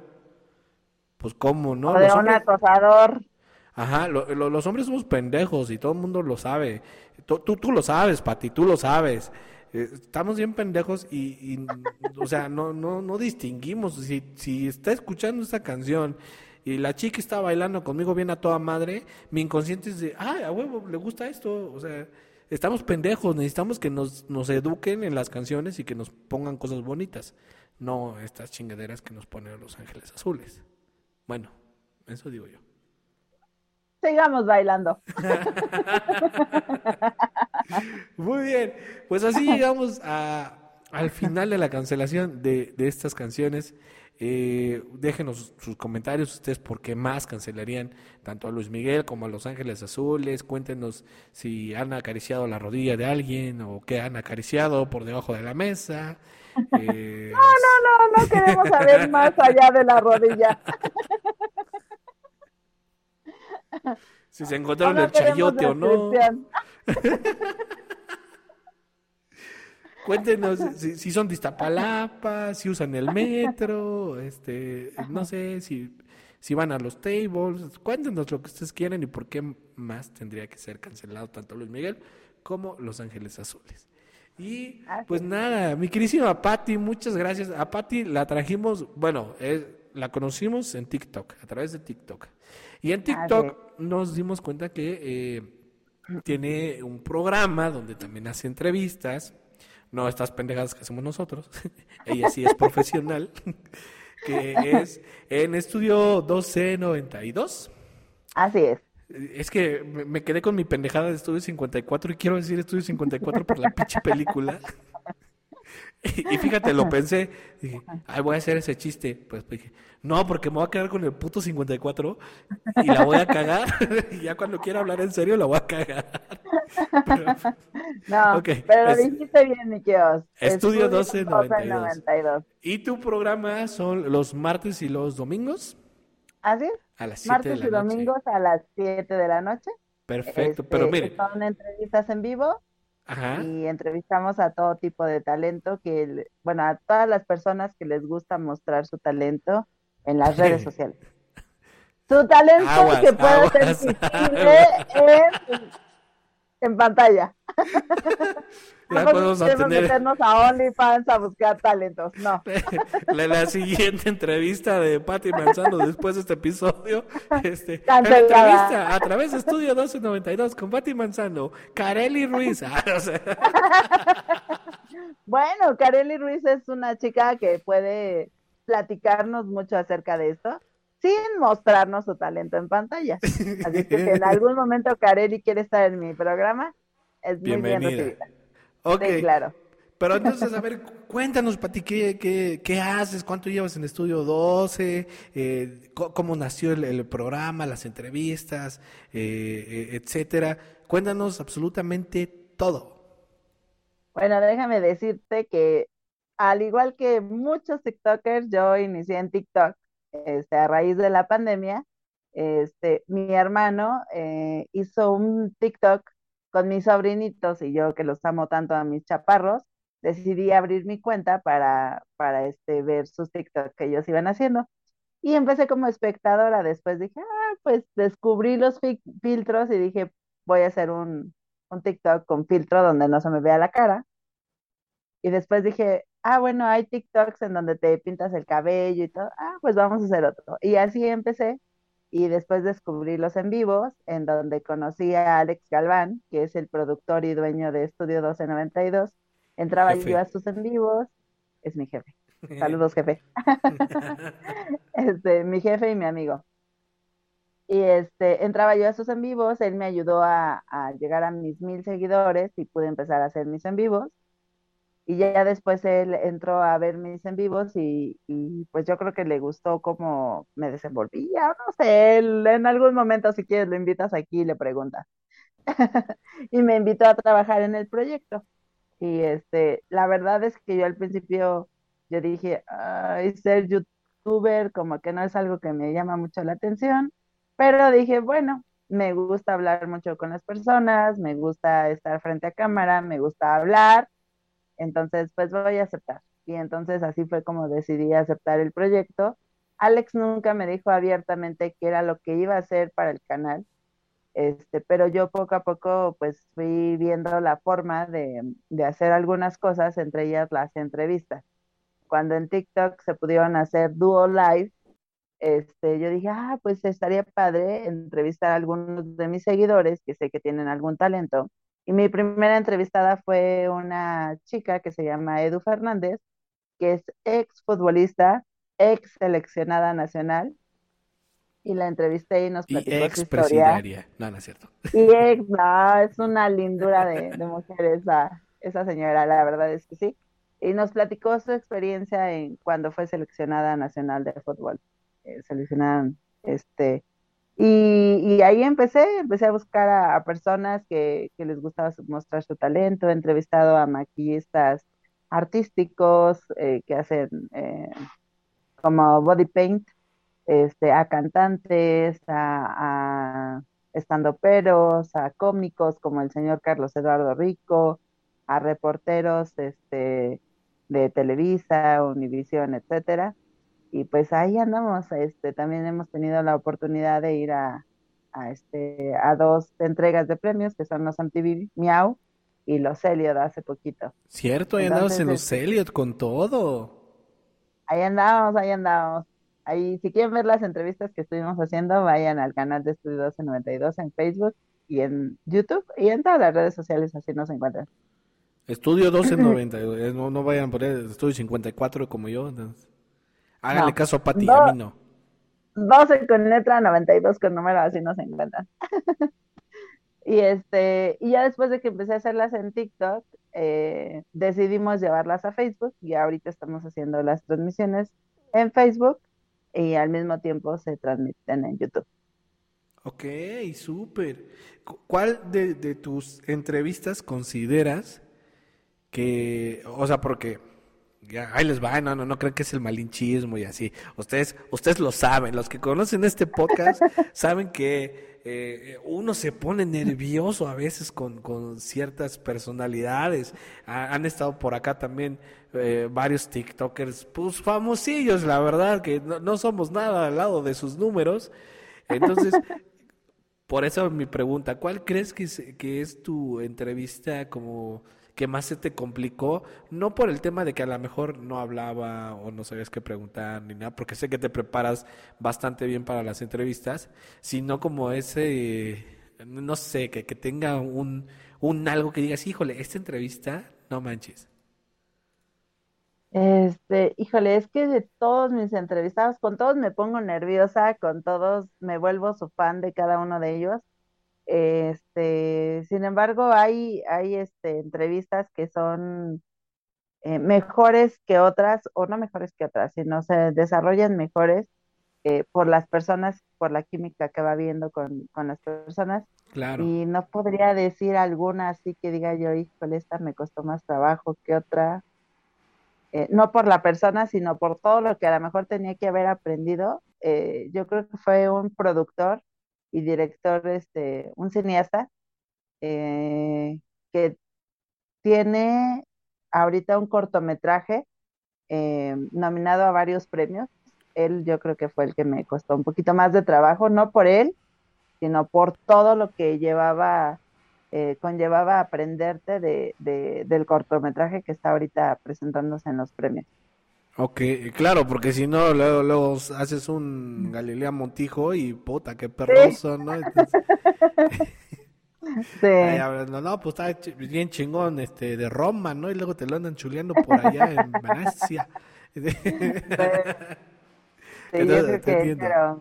pues cómo, ¿no? de un acosador. Ajá, los hombres somos pendejos y todo el mundo lo sabe. Tú, tú, tú lo sabes, Pati, tú lo sabes. Eh, estamos bien pendejos y, o sea, no, no, no distinguimos. Si, si está escuchando esta canción y la chica está bailando conmigo bien a toda madre, mi inconsciente es de, ah, a huevo, le gusta esto. O sea, estamos pendejos, necesitamos que nos, nos eduquen en las canciones y que nos pongan cosas bonitas. No estas chingaderas que nos ponen los ángeles azules. Bueno, eso digo yo. Sigamos bailando. Muy bien, pues así llegamos a, al final de la cancelación de, de estas canciones. Eh, déjenos sus comentarios ustedes por qué más cancelarían tanto a Luis Miguel como a Los Ángeles Azules. Cuéntenos si han acariciado la rodilla de alguien o qué han acariciado por debajo de la mesa. Eh, no, no, no, no queremos saber más allá de la rodilla. si se encontraron el chayote o no. Cuéntenos si, son de Iztapalapa, si usan el metro, este, no sé, si, si van a los tables. Cuéntenos lo que ustedes quieren y por qué más tendría que ser cancelado tanto Luis Miguel como Los Ángeles Azules. Y pues nada, mi queridísima Patti, muchas gracias. A Patti la trajimos, bueno, eh, la conocimos en TikTok, a través de TikTok. Y en TikTok nos dimos cuenta que eh, tiene un programa donde también hace entrevistas, no estas pendejadas que hacemos nosotros, ella sí es profesional, que es en Estudio 1292. Así es. Es que me quedé con mi pendejada de Estudio 54 y quiero decir Estudio 54 por la pinche película. Y, fíjate, lo pensé, dije, ay, voy a hacer ese chiste. Pues, pues dije, no, porque me voy a quedar con el puto 54 y la voy a cagar. y ya cuando quiera hablar en serio, la voy a cagar. no, pero lo dijiste bien, Nikios. Estudio, 1292. ¿Y tu programa son los martes y los domingos? ¿Así? A las 7 Martes y domingos a las 7 de la noche. Perfecto, pero este, mire. Son entrevistas en vivo y entrevistamos a todo tipo de talento, que, bueno, a todas las personas que les gusta mostrar su talento en las redes sociales. Su talento que puede ser visible en pantalla. Ya podemos tener... meternos a OnlyFans a buscar talentos, no. La, siguiente entrevista de Patti Manzano después de este episodio, este, entrevista a través de Estudio 1292 con Patti Manzano, Kareli Ruiz. Ah, bueno, Kareli Ruiz es una chica que puede platicarnos mucho acerca de esto sin mostrarnos su talento en pantalla. Así que si en algún momento Kareli quiere estar en mi programa, es muy bien recibida. Ok. claro. Pero entonces, a ver, cuéntanos, Pati, ¿qué, qué, qué haces? ¿Cuánto llevas en Estudio 12? Eh, ¿Cómo nació el, programa, las entrevistas, eh, eh, etcétera? Cuéntanos absolutamente todo. Bueno, déjame decirte que al igual que muchos TikTokers, yo inicié en TikTok este, a raíz de la pandemia, este, mi hermano eh, hizo un TikTok con mis sobrinitos y yo que los amo tanto a mis chaparros, decidí abrir mi cuenta para, para este, ver sus TikTok que ellos iban haciendo. Y empecé como espectadora, después dije, ah, pues descubrí los filtros y dije, voy a hacer un, un TikTok con filtro donde no se me vea la cara. Y después dije, ah, bueno, hay TikToks en donde te pintas el cabello y todo, ah, pues vamos a hacer otro. Y así empecé y después descubrí los en vivos, en donde conocí a Alex Galván, que es el productor y dueño de Estudio 1292. Entraba yo a sus en vivos, es mi jefe. Saludos, jefe. este, mi jefe y mi amigo. Y este, entraba yo a sus en vivos, él me ayudó a, a llegar a mis mil seguidores y pude empezar a hacer mis en vivos y ya después él entró a ver mis en vivos y, pues yo creo que le gustó cómo me desenvolvía, no sé, él en algún momento si quieres lo invitas aquí y le preguntas. y me invitó a trabajar en el proyecto. Y este, la verdad es que yo al principio yo dije, ay, ser youtuber como que no es algo que me llama mucho la atención, pero dije, bueno, me gusta hablar mucho con las personas, me gusta estar frente a cámara, me gusta hablar entonces, pues voy a aceptar. Y entonces así fue como decidí aceptar el proyecto. Alex nunca me dijo abiertamente qué era lo que iba a hacer para el canal, este, pero yo poco a poco pues fui viendo la forma de, de hacer algunas cosas, entre ellas las entrevistas. Cuando en TikTok se pudieron hacer duo live, este, yo dije, ah, pues estaría padre entrevistar a algunos de mis seguidores que sé que tienen algún talento y mi primera entrevistada fue una chica que se llama Edu Fernández, que es ex futbolista, ex seleccionada nacional. Y la entrevisté y nos platicó y ex presidiaria. No, no es cierto. Y ex, no, es una lindura de, de mujer esa, esa señora, la verdad es que sí. Y nos platicó su experiencia en cuando fue seleccionada nacional de fútbol. Eh, seleccionaron este, y, ahí empecé, empecé a buscar a, personas que, les gustaba mostrar su talento, he entrevistado a maquillistas artísticos eh, que hacen eh, como body paint, este, a cantantes, a, a estandoperos, a cómicos como el señor Carlos Eduardo Rico, a reporteros este, de Televisa, Univisión, etcétera y pues ahí andamos, este, también hemos tenido la oportunidad de ir a, a, este, a dos entregas de premios, que son los MTV Miau y los Elliot hace poquito. Cierto, ahí andamos en los este Elliot con todo. Ahí andamos, ahí andamos. Ahí, si quieren ver las entrevistas que estuvimos haciendo, vayan al canal de Estudio 1292 en Facebook y en YouTube y en todas las redes sociales, así nos encuentran. Estudio 1292, no, no vayan por poner Estudio 54 como yo. Entonces. Hágale caso a Pati, a mí no. 12 con letra, 92 con número, así nos encuentran. y este, y ya después de que empecé a hacerlas en TikTok, eh, decidimos llevarlas a Facebook y ahorita estamos haciendo las transmisiones en Facebook y al mismo tiempo se transmiten en YouTube. Ok, súper. ¿Cuál de, de tus entrevistas consideras que, o sea, porque Ya, ahí les va, no, no, no creen que es el malinchismo y así. Ustedes, ustedes lo saben, los que conocen este podcast saben que eh, uno se pone nervioso a veces con, con ciertas personalidades. han estado por acá también eh, varios TikTokers, pues famosillos, la verdad, que no, no somos nada al lado de sus números. Entonces, por eso mi pregunta, ¿cuál crees que es, que es tu entrevista como que más se te complicó, no por el tema de que a lo mejor no hablaba o no sabías qué preguntar ni nada, porque sé que te preparas bastante bien para las entrevistas, sino como ese, no sé, que, que tenga un, un algo que digas, híjole, esta entrevista, no manches. Este, híjole, es que de todos mis entrevistados, con todos me pongo nerviosa, con todos me vuelvo su fan de cada uno de ellos. Este, sin embargo, hay, hay este, entrevistas que son eh, mejores que otras, o no mejores que otras, sino se desarrollan mejores eh, por las personas, por la química que va viendo con, con las personas. Claro. Y no podría decir alguna así que diga yo, híjole, esta me costó más trabajo que otra. Eh, no por la persona, sino por todo lo que a lo mejor tenía que haber aprendido. yo creo que fue un productor y director, este, un cineasta, eh, que tiene ahorita un cortometraje eh, nominado a varios premios. Él yo creo que fue el que me costó un poquito más de trabajo, no por él, sino por todo lo que llevaba, eh, conllevaba aprenderte de, del cortometraje que está ahorita presentándose en los premios. Ok, claro, porque si no, luego, luego haces un Galilea Montijo y puta, qué perroso, ¿no? sí. no, pues está bien chingón este, de Roma, ¿no? Y luego te lo andan chuleando por allá en Venecia. sí, yo que, pero,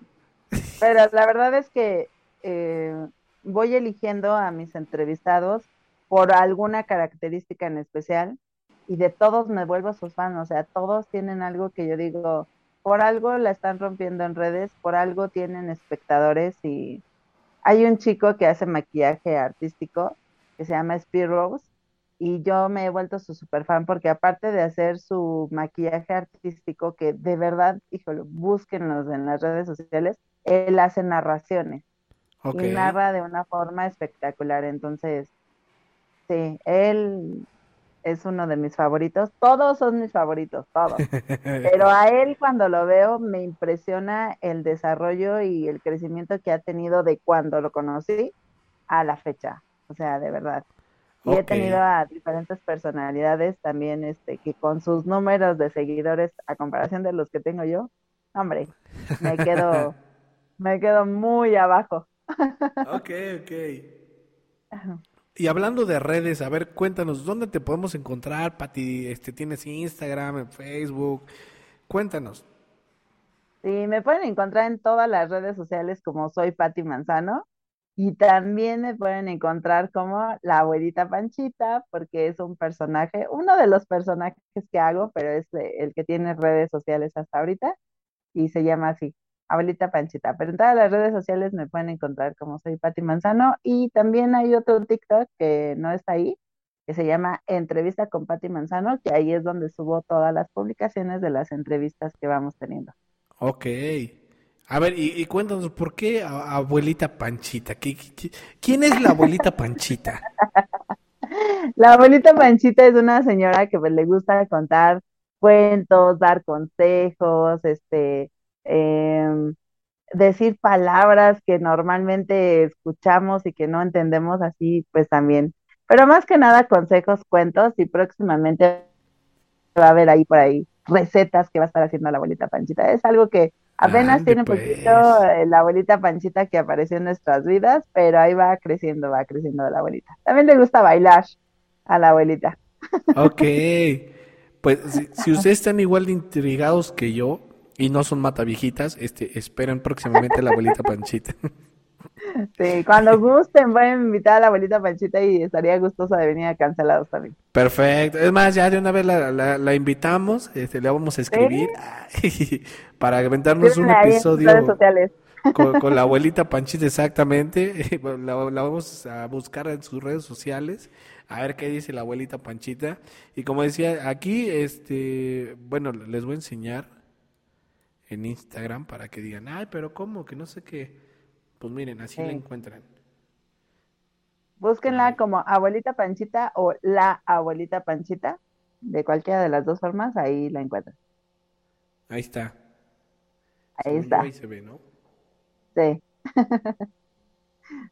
pero la verdad es que eh, voy eligiendo a mis entrevistados por alguna característica en especial y de todos me vuelvo sus fans, o sea, todos tienen algo que yo digo, por algo la están rompiendo en redes, por algo tienen espectadores y hay un chico que hace maquillaje artístico que se llama Speed Rose y yo me he vuelto su super fan porque aparte de hacer su maquillaje artístico, que de verdad, híjole, búsquenlos en las redes sociales, él hace narraciones y narra de una forma espectacular, entonces, sí, él es uno de mis favoritos. Todos son mis favoritos, todos. Pero a él cuando lo veo me impresiona el desarrollo y el crecimiento que ha tenido de cuando lo conocí a la fecha. O sea, de verdad. Y he tenido a diferentes personalidades también, este, que con sus números de seguidores a comparación de los que tengo yo, hombre, me quedo, me quedo muy abajo. ok, ok. Y hablando de redes, a ver, cuéntanos, ¿dónde te podemos encontrar, Pati? Este, ¿Tienes Instagram, Facebook? Cuéntanos. Sí, me pueden encontrar en todas las redes sociales como soy Pati Manzano. Y también me pueden encontrar como la abuelita Panchita, porque es un personaje, uno de los personajes que hago, pero es el que tiene redes sociales hasta ahorita, y se llama así, Abuelita Panchita. Pero en todas las redes sociales me pueden encontrar como soy Pati Manzano y también hay otro TikTok que no está ahí, que se llama Entrevista con Pati Manzano, que ahí es donde subo todas las publicaciones de las entrevistas que vamos teniendo. Ok. A ver, y, cuéntanos, ¿por qué abuelita Panchita? quién es la abuelita Panchita? la abuelita Panchita es una señora que pues, le gusta contar cuentos, dar consejos, este, eh, decir palabras que normalmente escuchamos y que no entendemos así, pues también. Pero más que nada consejos, cuentos y próximamente va a haber ahí por ahí recetas que va a estar haciendo la abuelita Panchita. Es algo que apenas tiene un pues. poquito eh, la abuelita Panchita que apareció en nuestras vidas, pero ahí va creciendo, va creciendo la abuelita. También le gusta bailar a la abuelita. Ok. Pues si, si ustedes están igual de intrigados que yo, y no son mataviejitas, este, esperen próximamente la abuelita Panchita. Sí, cuando gusten, voy a invitar a la abuelita Panchita y estaría gustosa de venir a cancelados también. Perfecto. Es más, ya de una vez la, la, invitamos, este, le vamos a escribir para aventarnos un episodio con, la abuelita Panchita, exactamente. La, la, vamos a buscar en sus redes sociales a ver qué dice la abuelita Panchita. Y como decía, aquí, este, bueno, les voy a enseñar en Instagram para que digan, ay, pero ¿cómo? Que no sé qué. Pues miren, así la encuentran. Búsquenla como abuelita Panchita o la abuelita Panchita. De cualquiera de las dos formas, ahí la encuentran. Ahí está. Ahí está. Ahí se ve, ¿no? Sí.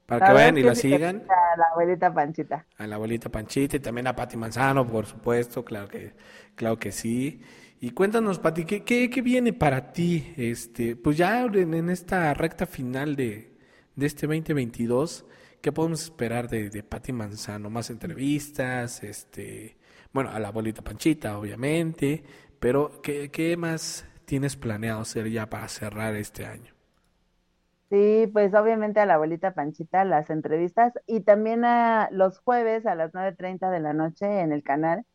Para que vayan y la sigan. A la abuelita Panchita. A la abuelita Panchita y también a Pati Manzano, por supuesto, claro que, claro que sí. Y cuéntanos, Pati, ¿qué, qué, viene para ti? Este, pues ya en, esta recta final de, de, este 2022, ¿qué podemos esperar de, de Pati Manzano? Más entrevistas, este, bueno, a la abuelita Panchita, obviamente, pero ¿qué, qué más tienes planeado hacer ya para cerrar este año? Sí, pues obviamente a la abuelita Panchita las entrevistas y también a los jueves a las 9.30 de la noche en el canal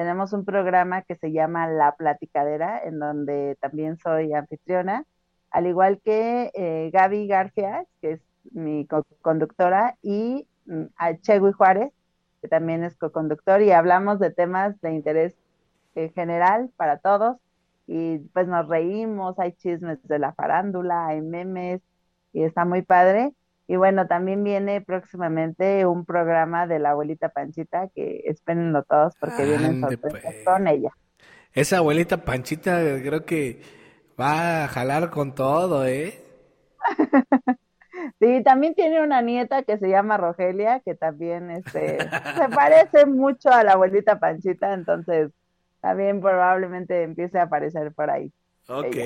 tenemos un programa que se llama La Platicadera, en donde también soy anfitriona, al igual que eh, Gaby García, que es mi co-conductora, y mm, a Chegui Juárez, que también es co-conductor, y hablamos de temas de interés eh, general para todos, y pues nos reímos, hay chismes de la farándula, hay memes, y está muy padre. Y bueno, también viene próximamente un programa de la abuelita Panchita, que espérenlo todos porque vienen sorpresas pues. con ella. Esa abuelita Panchita creo que va a jalar con todo, ¿eh? sí, también tiene una nieta que se llama Rogelia, que también este, se parece mucho a la abuelita Panchita, entonces también probablemente empiece a aparecer por ahí. Ok.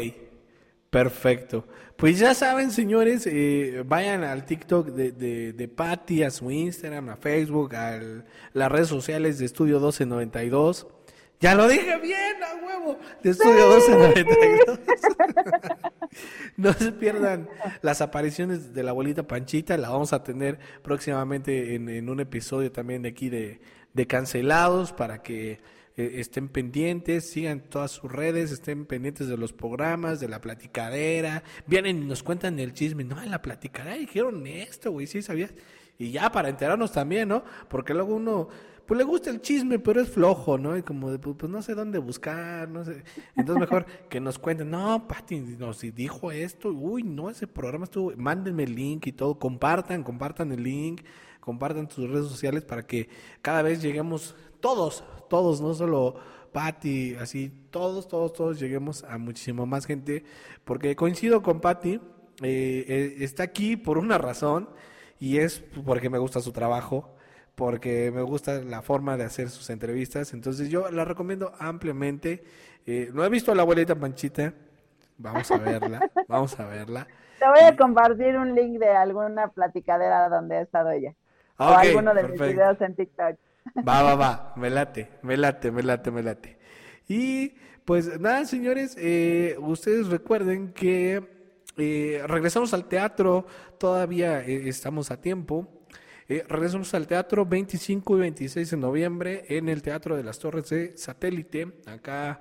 Perfecto. Pues ya saben, señores, eh, vayan al TikTok de, de, de Patty, a su Instagram, a Facebook, a las redes sociales de Estudio 1292. Ya lo dije bien, a huevo, de Estudio 1292. no se pierdan las apariciones de la abuelita Panchita, la vamos a tener próximamente en, en un episodio también de aquí de, de Cancelados para que eh, estén pendientes, sigan todas sus redes, estén pendientes de los programas, de la platicadera, vienen y nos cuentan el chisme, no, en la platicadera dijeron esto, güey, sí sabías, y ya para enterarnos también, ¿no? Porque luego uno, pues le gusta el chisme, pero es flojo, ¿no? Y como de, pues, pues no sé dónde buscar, no sé. Entonces mejor que nos cuenten, no, Pati nos dijo esto, uy, no, ese programa estuvo, mándenme el link y todo, compartan, compartan el link, compartan sus redes sociales para que cada vez lleguemos todos, todos, no solo Patty, así, todos, todos, todos lleguemos a muchísimo más gente, porque coincido con Patty, eh, eh, está aquí por una razón y es porque me gusta su trabajo, porque me gusta la forma de hacer sus entrevistas, entonces yo la recomiendo ampliamente. Eh, no he visto a la abuelita Panchita, vamos a verla, vamos a verla. Te voy a compartir un link de alguna platicadera donde ha estado ella. o alguno de mis videos en TikTok. Va, va, va, me late, me late, me late, me late. Y pues nada, señores, eh, ustedes recuerden que eh, regresamos al teatro, todavía eh, estamos a tiempo. regresamos al teatro 25 y 26 de noviembre en el Teatro de las Torres de Satélite, acá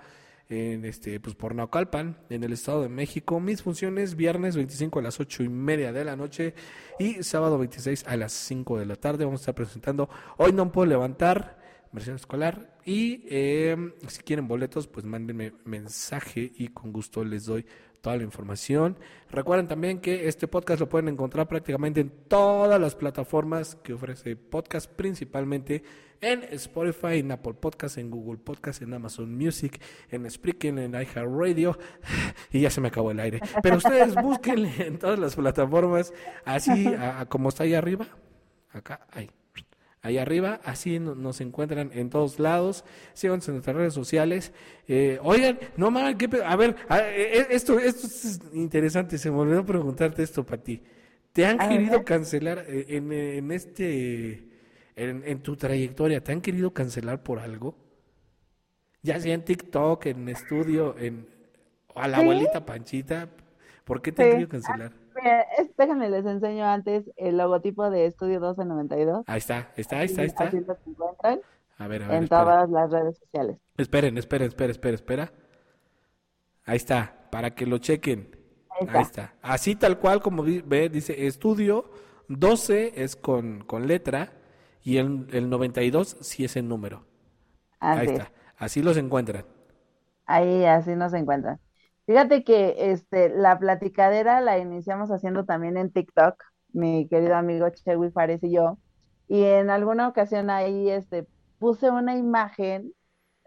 en este, pues por Naucalpan, en el Estado de México. Mis funciones viernes 25 a las 8 y media de la noche y sábado 26 a las 5 de la tarde. Vamos a estar presentando Hoy no puedo levantar, versión escolar. Y eh, si quieren boletos, pues mándenme mensaje y con gusto les doy toda la información. Recuerden también que este podcast lo pueden encontrar prácticamente en todas las plataformas que ofrece podcast, principalmente en Spotify, en Apple Podcast, en Google Podcast, en Amazon Music, en Spreaking, en iHeartRadio. Y ya se me acabó el aire. Pero ustedes busquen en todas las plataformas, así como está ahí arriba. Acá, ahí ahí arriba, así nos encuentran en todos lados, síganos en nuestras redes sociales. Eh, oigan, no mames, a ver, e, e, esto, esto es interesante, se me olvidó preguntarte esto para ti. ¿Te han querido cancelar eh, en, este, en, tu trayectoria, te han querido cancelar por algo? Ya sea en TikTok, en estudio, en a la abuelita Panchita, ¿por qué te han querido cancelar? Déjenme les enseño antes el logotipo de Estudio 1292. Ahí está, está, ahí está, ahí está. Así encuentran. A ver, a ver. En todas las redes sociales. Esperen, esperen, esperen, esperen, espera. Ahí está, para que lo chequen. Ahí está. Así tal cual como ve, dice Estudio 12 es con, con letra y el, el 92 sí es el número. Ahí Así está. Así los encuentran. Ahí así nos encuentran. Fíjate que este, la platicadera la iniciamos haciendo también en TikTok, mi querido amigo Chewy Fares y yo, y en alguna ocasión ahí este, puse una imagen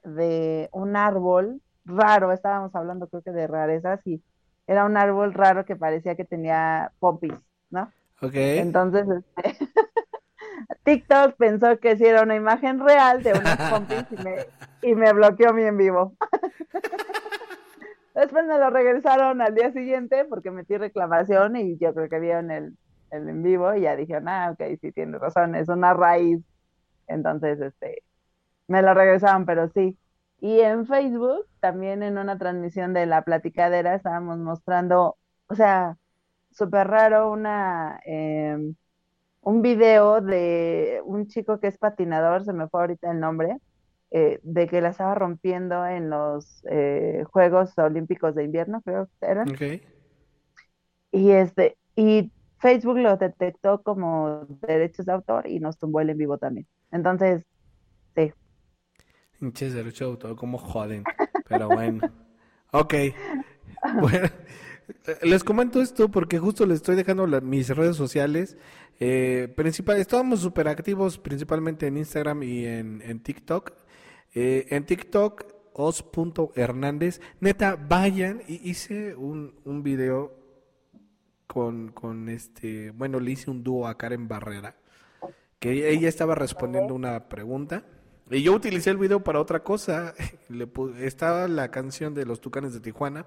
de un árbol raro, estábamos hablando creo que de rarezas, y era un árbol raro que parecía que tenía popis, ¿no? Ok. Entonces, este, TikTok pensó que sí era una imagen real de unas pompis y me, y me bloqueó mi en vivo. Después me lo regresaron al día siguiente porque metí reclamación y yo creo que vieron el, el en vivo y ya dijeron, ah, ok, sí tienes razón, es una raíz. Entonces, este, me lo regresaron, pero sí. Y en Facebook, también en una transmisión de la platicadera, estábamos mostrando, o sea, súper raro, una, em, un video de un chico que es patinador, se me fue ahorita el nombre, eh, de que la estaba rompiendo en los eh, Juegos Olímpicos de Invierno, creo que eran. Ok. Y este, y Facebook lo detectó como derechos de autor y nos tumbó el en vivo también. Entonces, sí. Pinches derecho de autor, como joden. Pero bueno. Ok. Bueno, les comento esto porque justo les estoy dejando la- mis redes sociales. Eh, principal, estábamos súper activos principalmente en Instagram y en, en TikTok. Eh, en TikTok, os.hernández. Neta, vayan. Y hice un, un video con, con este. Bueno, le hice un dúo a Karen Barrera. Que ella estaba respondiendo una pregunta. Y yo utilicé el video para otra cosa. Le pu- estaba la canción de los Tucanes de Tijuana.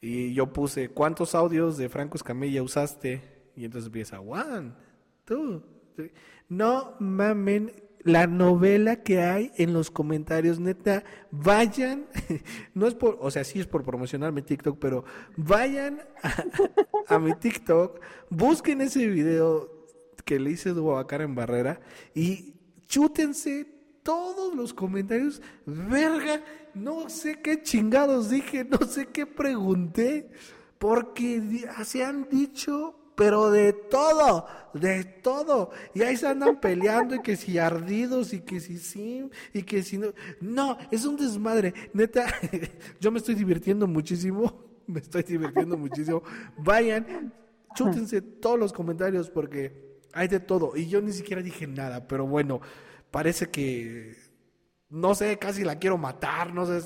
Y yo puse, ¿cuántos audios de Franco Escamilla usaste? Y entonces empieza, one, two, three. No mamen la novela que hay en los comentarios, neta, vayan, no es por, o sea, sí es por promocionar mi TikTok, pero vayan a, mi TikTok, busquen ese video que le hice dúo a Karen Barrera y chútense todos los comentarios. Verga, no sé qué chingados dije, no sé qué pregunté, porque se han dicho, pero de todo, de todo. Y ahí se andan peleando y que si ardidos y que si sí y que si no. No, es un desmadre. Neta, yo me estoy divirtiendo muchísimo. Me estoy divirtiendo muchísimo. Vayan, chútense todos los comentarios porque hay de todo. Y yo ni siquiera dije nada, pero bueno, parece que, no sé, casi la quiero matar, no sé,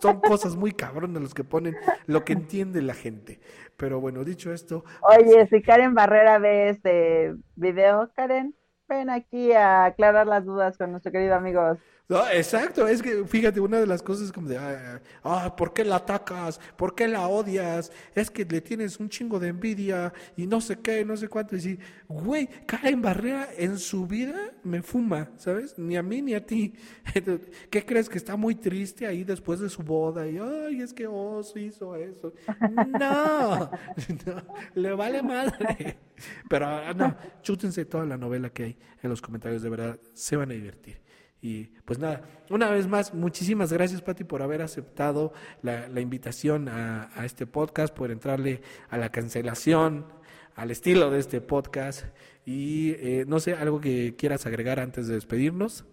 son cosas muy cabronas los que ponen lo que entiende la gente. Pero bueno, dicho esto, Oye, si Karen Barrera ve este video, Karen, ven aquí a aclarar las dudas con nuestro querido amigo. No, exacto, es que fíjate, una de las cosas es como de, ah, ¿por qué la atacas? ¿Por qué la odias? Es que le tienes un chingo de envidia y no sé qué, no sé cuánto. Y sí, güey, Karen Barrera en su vida me fuma, ¿sabes? Ni a mí ni a ti. ¿Qué crees? Que está muy triste ahí después de su boda y, ay, es que Oz hizo eso. No, no, le vale madre. Pero ah, no, chútense toda la novela que hay en los comentarios, de verdad, se van a divertir. Y pues nada, una vez más, muchísimas gracias Pati por haber aceptado la, invitación a, este podcast, por entrarle a la cancelación, al estilo de este podcast. Y eh, no sé, algo que quieras agregar antes de despedirnos.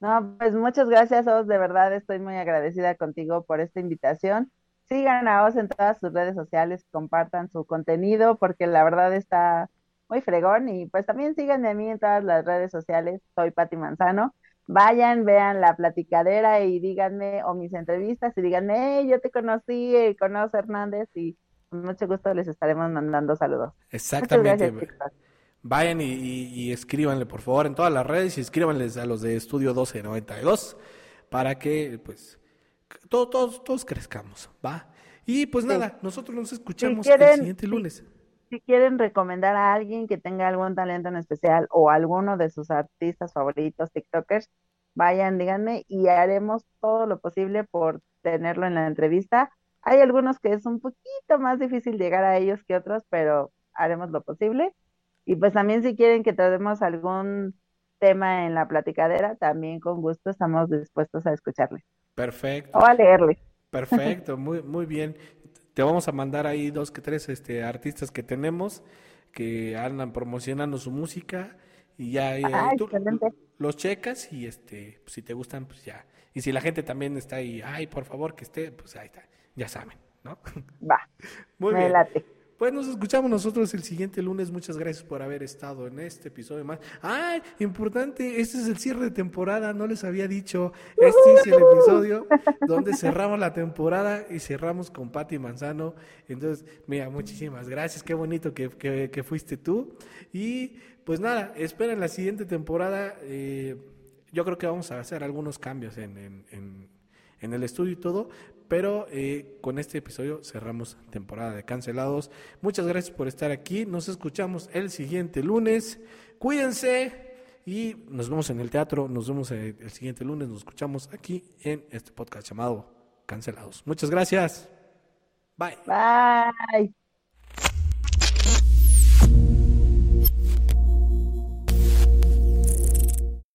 No, pues muchas gracias, Os. De verdad estoy muy agradecida contigo por esta invitación. Sigan a Os en todas sus redes sociales, compartan su contenido porque la verdad está muy fregón y pues también síganme a mí en todas las redes sociales. Soy Pati Manzano. Vayan, vean la platicadera y díganme, o mis entrevistas, y díganme, hey, yo te conocí, eh, conozco a Hernández y con mucho gusto les estaremos mandando saludos. Exactamente. gracias. Vayan y, y- y escríbanle por favor en todas las redes y escríbanles a los de Estudio 1292 para que pues todos, todos, todos crezcamos, ¿va? Y pues nada, nosotros nos escuchamos el quieren- siguiente lunes. Si quieren recomendar a alguien que tenga algún talento en especial o alguno de sus artistas favoritos, TikTokers, vayan, díganme y haremos todo lo posible por tenerlo en la entrevista. Hay algunos que es un poquito más difícil llegar a ellos que otros, pero haremos lo posible. Y pues también si quieren que tratemos algún tema en la platicadera, también con gusto estamos dispuestos a escucharle Perfecto. o a leerle. Perfecto, muy, muy bien. Te vamos a mandar ahí dos que tres este, artistas que tenemos que andan promocionando su música Y ya eh, Ah, tú los checas y este, pues, si te gustan, pues ya. Y si la gente también está ahí, ay, por favor que esté, pues ahí está, ya saben, ¿no? Va, Muy me bien. late. Pues nos escuchamos nosotros el siguiente lunes. Muchas gracias por haber estado en este episodio más. ¡Ay! Importante, este es el cierre de temporada, no les había dicho. Este es el episodio donde cerramos la temporada y cerramos con Patti Manzano. Entonces, mira, muchísimas gracias. Qué bonito que, que- que fuiste tú. Y pues nada, esperen la siguiente temporada. eh, yo creo que vamos a hacer algunos cambios en- en- en el estudio y todo, pero eh, con este episodio cerramos temporada de cancelados. Muchas gracias por estar aquí. Nos escuchamos el siguiente lunes. Cuídense y nos vemos en el teatro. Nos vemos el, el siguiente lunes. Nos escuchamos aquí en este podcast llamado Cancelados. Muchas gracias. Bye. Bye.